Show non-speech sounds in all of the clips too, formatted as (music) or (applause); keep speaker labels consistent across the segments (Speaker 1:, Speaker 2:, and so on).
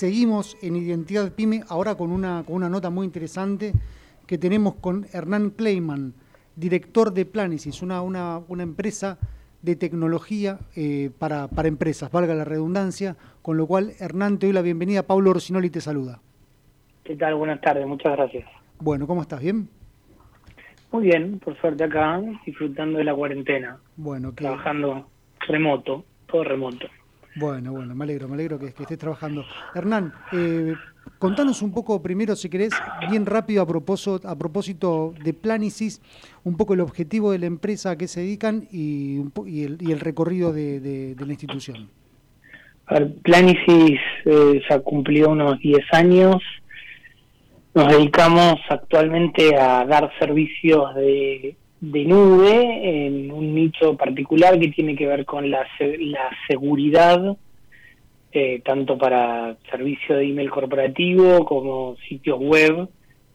Speaker 1: seguimos en Identidad Pyme ahora con una, con una nota muy interesante que tenemos con Hernán Kleiman, director de Planesis, una, una, una empresa de tecnología eh, para, para, empresas, valga la redundancia, con lo cual Hernán te doy la bienvenida, Pablo Orsinoli te saluda.
Speaker 2: ¿Qué tal? Buenas tardes, muchas gracias.
Speaker 1: Bueno, ¿cómo estás? ¿Bien?
Speaker 2: Muy bien, por suerte acá, disfrutando de la cuarentena.
Speaker 1: Bueno,
Speaker 2: Trabajando remoto, todo remoto.
Speaker 1: Bueno, bueno, me alegro, me alegro que, estés trabajando. Hernán, eh, contanos un poco primero, si querés, bien rápido a propósito, a propósito de Planicis, un poco el objetivo de la empresa a qué se dedican y, el, y el, recorrido de, la institución.
Speaker 2: A ver, Planicis eh, ya cumplió unos 10 años. Nos dedicamos actualmente a dar servicios de de nube en un nicho particular que tiene que ver con la, la seguridad, eh, tanto para servicio de email corporativo como sitios web,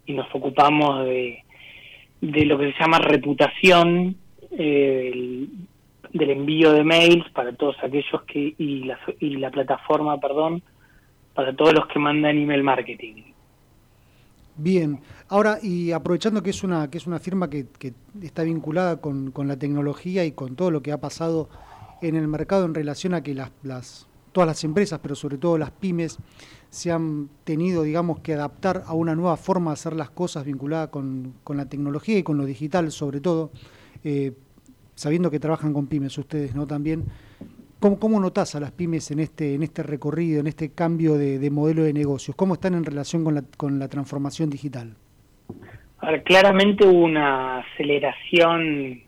Speaker 2: y nos ocupamos de, de lo que se llama reputación eh, del, envío de mails para todos aquellos que, y la, y la plataforma, perdón, para todos los que mandan email marketing.
Speaker 1: Bien, ahora y aprovechando que es una que es una firma que, que está vinculada con, con, la tecnología y con todo lo que ha pasado en el mercado en relación a que las, las todas las empresas, pero sobre todo las pymes, se han tenido, digamos, que adaptar a una nueva forma de hacer las cosas vinculada con, con la tecnología y con lo digital, sobre todo, eh, sabiendo que trabajan con pymes ustedes, ¿no? También ¿Cómo, ¿Cómo notas a las pymes en este, en este recorrido, en este cambio de, de modelo de negocios? ¿Cómo están en relación con la, con la transformación digital?
Speaker 2: Claramente hubo una aceleración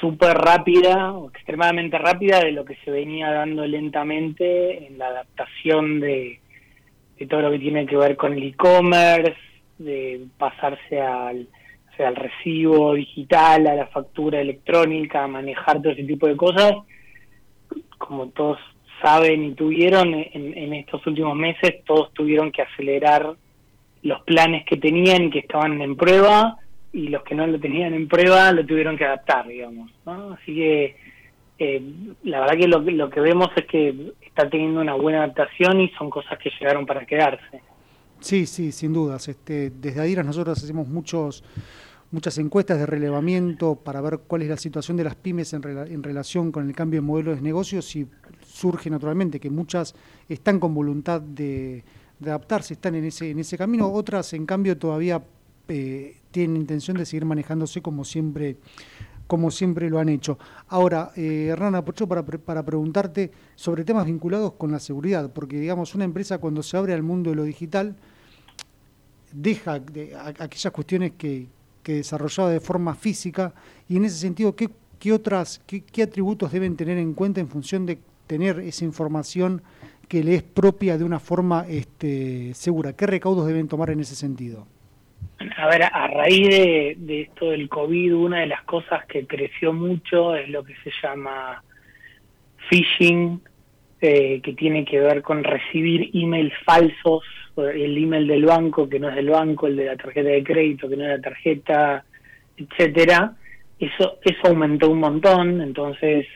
Speaker 2: súper rápida, o extremadamente rápida, de lo que se venía dando lentamente en la adaptación de, de todo lo que tiene que ver con el e-commerce, de pasarse al, o sea, al recibo digital, a la factura electrónica, a manejar todo ese tipo de cosas como todos saben y tuvieron en, en, estos últimos meses, todos tuvieron que acelerar los planes que tenían y que estaban en prueba y los que no lo tenían en prueba lo tuvieron que adaptar, digamos. ¿no? Así que eh, la verdad que lo, lo que vemos es que está teniendo una buena adaptación y son cosas que llegaron para quedarse.
Speaker 1: Sí, sí, sin dudas. Este, desde Adiras nosotros hacemos muchos muchas encuestas de relevamiento para ver cuál es la situación de las pymes en, rela en relación con el cambio de modelo de negocios y surge naturalmente que muchas están con voluntad de, adaptarse, están en ese, en ese camino, otras en cambio todavía eh, tienen intención de seguir manejándose como siempre como siempre lo han hecho. Ahora, eh, Hernán, aprovecho para, para preguntarte sobre temas vinculados con la seguridad, porque digamos, una empresa cuando se abre al mundo de lo digital, deja aquellas cuestiones que, que desarrollaba de forma física y en ese sentido, ¿qué, qué otras, qué, qué, atributos deben tener en cuenta en función de tener esa información que le es propia de una forma este, segura? ¿Qué recaudos deben tomar en ese sentido?
Speaker 2: A ver, a raíz de, esto del COVID, una de las cosas que creció mucho es lo que se llama phishing, eh, que tiene que ver con recibir emails falsos el email del banco que no es del banco, el de la tarjeta de crédito que no es la tarjeta, etcétera, eso eso aumentó un montón, entonces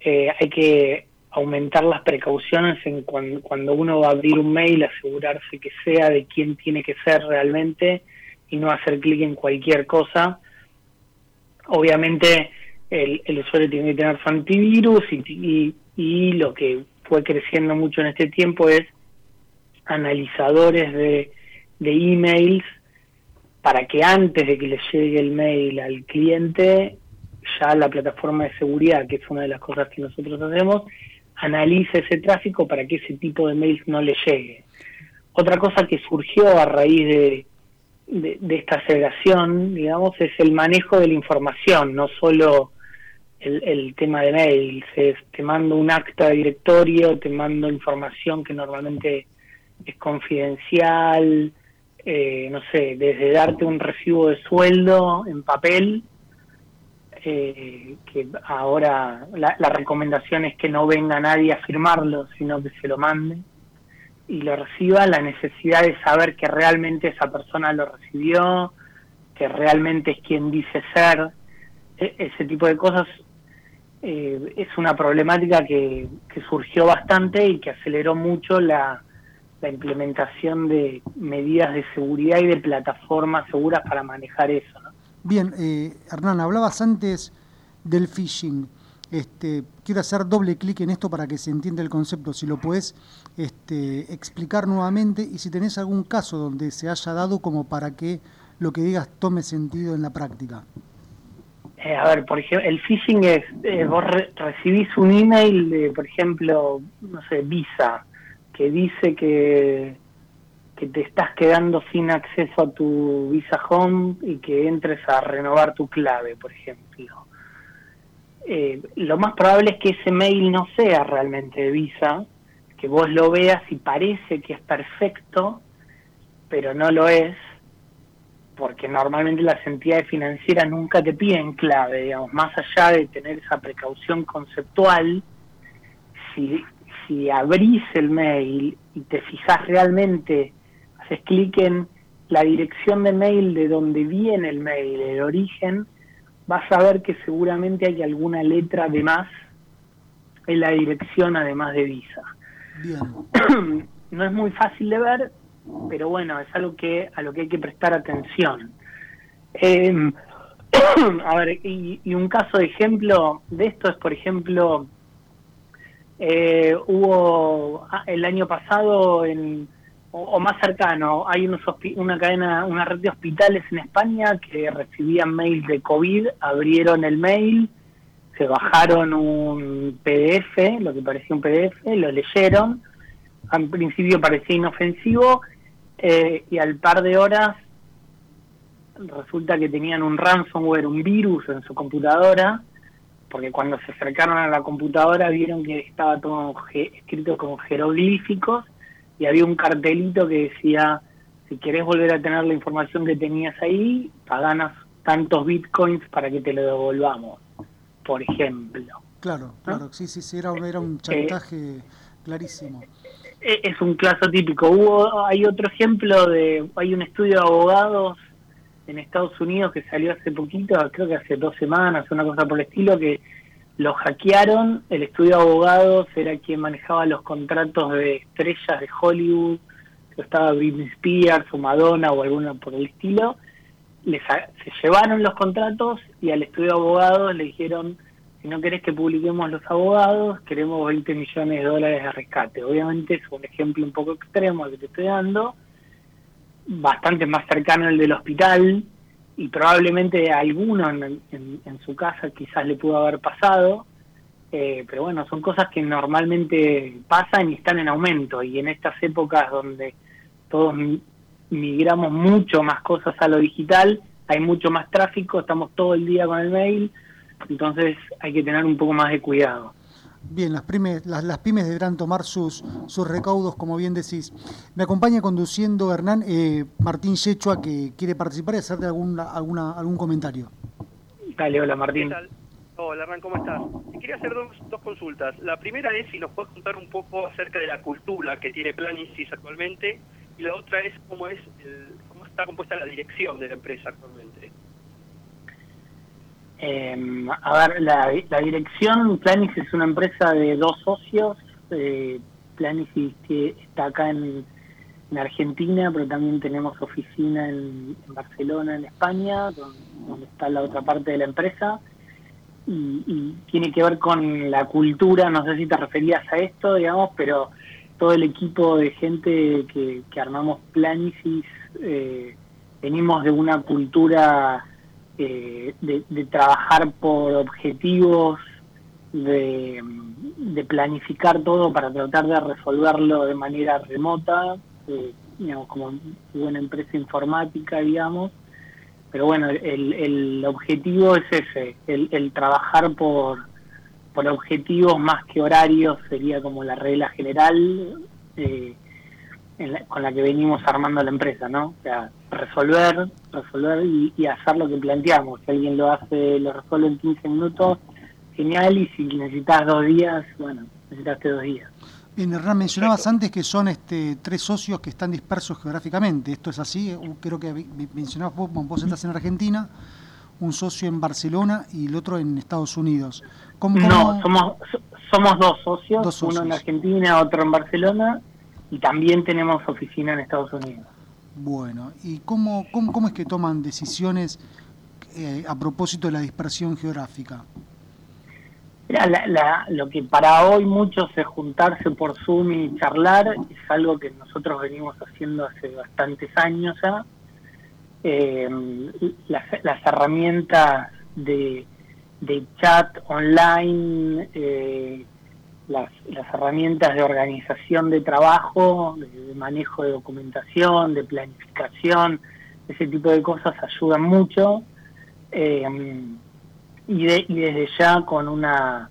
Speaker 2: eh, hay que aumentar las precauciones en cuando, cuando uno va a abrir un mail, asegurarse que sea de quién tiene que ser realmente y no hacer clic en cualquier cosa. Obviamente el, el usuario tiene que tener su antivirus y, y, y lo que fue creciendo mucho en este tiempo es analizadores de, de emails para que antes de que le llegue el mail al cliente, ya la plataforma de seguridad, que es una de las cosas que nosotros hacemos, analice ese tráfico para que ese tipo de mails no le llegue. Otra cosa que surgió a raíz de, de, esta aceleración, digamos, es el manejo de la información, no solo el, el tema de mails, es te mando un acta de directorio, te mando información que normalmente es confidencial, eh, no sé, desde darte un recibo de sueldo en papel, eh, que ahora la, la, recomendación es que no venga nadie a firmarlo, sino que se lo mande y lo reciba, la necesidad de saber que realmente esa persona lo recibió, que realmente es quien dice ser, e ese tipo de cosas eh, es una problemática que, surgió bastante y que aceleró mucho la, implementación de medidas de seguridad y de plataformas seguras para manejar eso.
Speaker 1: Bien, eh, Hernán, hablabas antes del phishing. Este, quiero hacer doble clic en esto para que se entienda el concepto, si lo puedes este, explicar nuevamente y si tenés algún caso donde se haya dado como para que lo que digas tome sentido en la práctica.
Speaker 2: Eh, a ver, por ejemplo, el phishing es, eh, vos recibís un email de, por ejemplo, no sé, Visa, que dice que, que te estás quedando sin acceso a tu Visa Home y que entres a renovar tu clave, por ejemplo. Eh, lo más probable es que ese mail no sea realmente de Visa, que vos lo veas y parece que es perfecto, pero no lo es, porque normalmente las entidades financieras nunca te piden clave, digamos, más allá de tener esa precaución conceptual, si, si abrís el mail y te fijas realmente, haces clic en la dirección de mail de donde viene el mail, el origen, vas a ver que seguramente hay alguna letra de más en la dirección además de Visa. (clears throat) no es muy fácil de ver, pero bueno, es algo que a lo que hay que prestar atención. Em, (clears throat) a ver, y, un caso de ejemplo de esto es, por ejemplo, eh, hubo ah, el año pasado, en, o, más cercano, hay unos una cadena, una red de hospitales en España que recibían mails de COVID, abrieron el mail, se bajaron un PDF, lo que parecía un PDF, lo leyeron, al principio parecía inofensivo eh, y al par de horas resulta que tenían un ransomware, un virus en su computadora, porque cuando se acercaron a la computadora vieron que estaba todo escrito con jeroglíficos y había un cartelito que decía, si querés volver a tener la información que tenías ahí, paganas tantos bitcoins para que te lo devolvamos, por ejemplo.
Speaker 1: Claro, claro, sí, sí, sí, era, era un eh, chantaje clarísimo.
Speaker 2: Eh, es un caso típico. Hubo, hay otro ejemplo de, hay un estudio de abogados en Estados Unidos que salió hace poquito, creo que hace dos semanas, una cosa por el estilo, que lo hackearon. El estudio de abogados era quien manejaba los contratos de estrellas de Hollywood, que estaba Britney Spears o Madonna o alguna por el estilo. Les, se llevaron los contratos y al estudio de abogados le dijeron si no querés que publiquemos los abogados, queremos 20 millones de dólares de rescate. Obviamente es un ejemplo un poco extremo que te estoy dando, bastante más cercano al del hospital, y probablemente a alguno en, su casa quizás le pudo haber pasado, eh, pero bueno, son cosas que normalmente pasan y están en aumento, y en estas épocas donde todos migramos mucho más cosas a lo digital, hay mucho más tráfico, estamos todo el día con el mail, entonces hay que tener un poco más de cuidado.
Speaker 1: Bien, las pymes, las, pymes deberán tomar sus, sus recaudos, como bien decís. Me acompaña conduciendo Hernán eh, Martín Yechua, que quiere participar y hacerte alguna, alguna, algún comentario.
Speaker 2: Dale, hola Martín.
Speaker 3: Hola Hernán, ¿cómo estás? Quería hacer dos, dos consultas. La primera es si nos puedes contar un poco acerca de la cultura que tiene Planicis actualmente y la otra es cómo, es cómo está compuesta la dirección de la empresa actualmente.
Speaker 2: Eh, a ver, la, dirección, Planis es una empresa de dos socios. Eh, Planis que está acá en, Argentina, pero también tenemos oficina en, Barcelona, en España, donde, está la otra parte de la empresa. Y, tiene que ver con la cultura, no sé si te referías a esto, digamos, pero todo el equipo de gente que, armamos Planicis, eh, venimos de una cultura eh, de, trabajar por objetivos, de, planificar todo para tratar de resolverlo de manera remota, eh, digamos, como una empresa informática, digamos. Pero bueno, el, el objetivo es ese, el, trabajar por, por objetivos más que horarios sería como la regla general. Eh, con la que venimos armando la empresa, ¿no? O sea, resolver, resolver y, hacer lo que planteamos. Si alguien lo hace, lo resuelve en 15 minutos, genial, y si necesitas dos días, bueno, necesitaste dos días.
Speaker 1: Bien, Hernán, mencionabas antes que son este, tres socios que están dispersos geográficamente. ¿Esto es así? Creo que mencionabas vos, vos estás en Argentina, un socio en Barcelona y el otro en Estados Unidos.
Speaker 2: No, somos, somos dos socios, uno en Argentina, otro en Barcelona, y también tenemos oficina en Estados Unidos.
Speaker 1: Bueno, ¿y cómo, cómo, cómo es que toman decisiones eh, a propósito de la dispersión geográfica?
Speaker 2: lo que para hoy muchos es juntarse por Zoom y charlar, es algo que nosotros venimos haciendo hace bastantes años ya. Eh, las, herramientas de, chat online, eh, las, herramientas de organización de trabajo, de, manejo de documentación, de planificación, ese tipo de cosas ayudan mucho. Eh, y, desde ya con una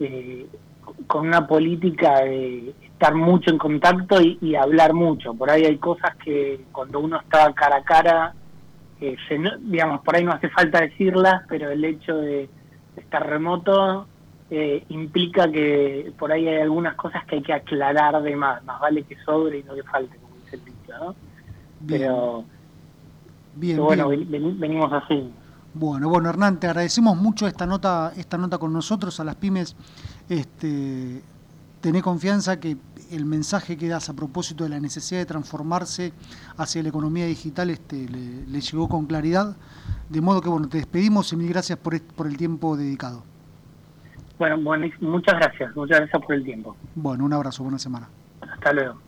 Speaker 2: eh, con una política de estar mucho en contacto y, hablar mucho. Por ahí hay cosas que cuando uno está cara a cara, eh, digamos, por ahí no hace falta decirlas, pero el hecho de estar remoto eh, implica que por ahí hay algunas cosas que hay que aclarar de más. Más vale que sobre y no que falte, como dice el dicho, ¿no? Pero, bien, bueno, venimos así.
Speaker 1: Bueno, bueno, Hernán, te agradecemos mucho esta nota, esta nota con nosotros, a las pymes. Este, tené confianza que el mensaje que das a propósito de la necesidad de transformarse hacia la economía digital este, le, llegó con claridad. De modo que, bueno, te despedimos y mil gracias por, por el tiempo dedicado.
Speaker 2: Bueno, bueno, muchas gracias, muchas gracias por el tiempo.
Speaker 1: Bueno, un abrazo, buena semana.
Speaker 2: Hasta luego.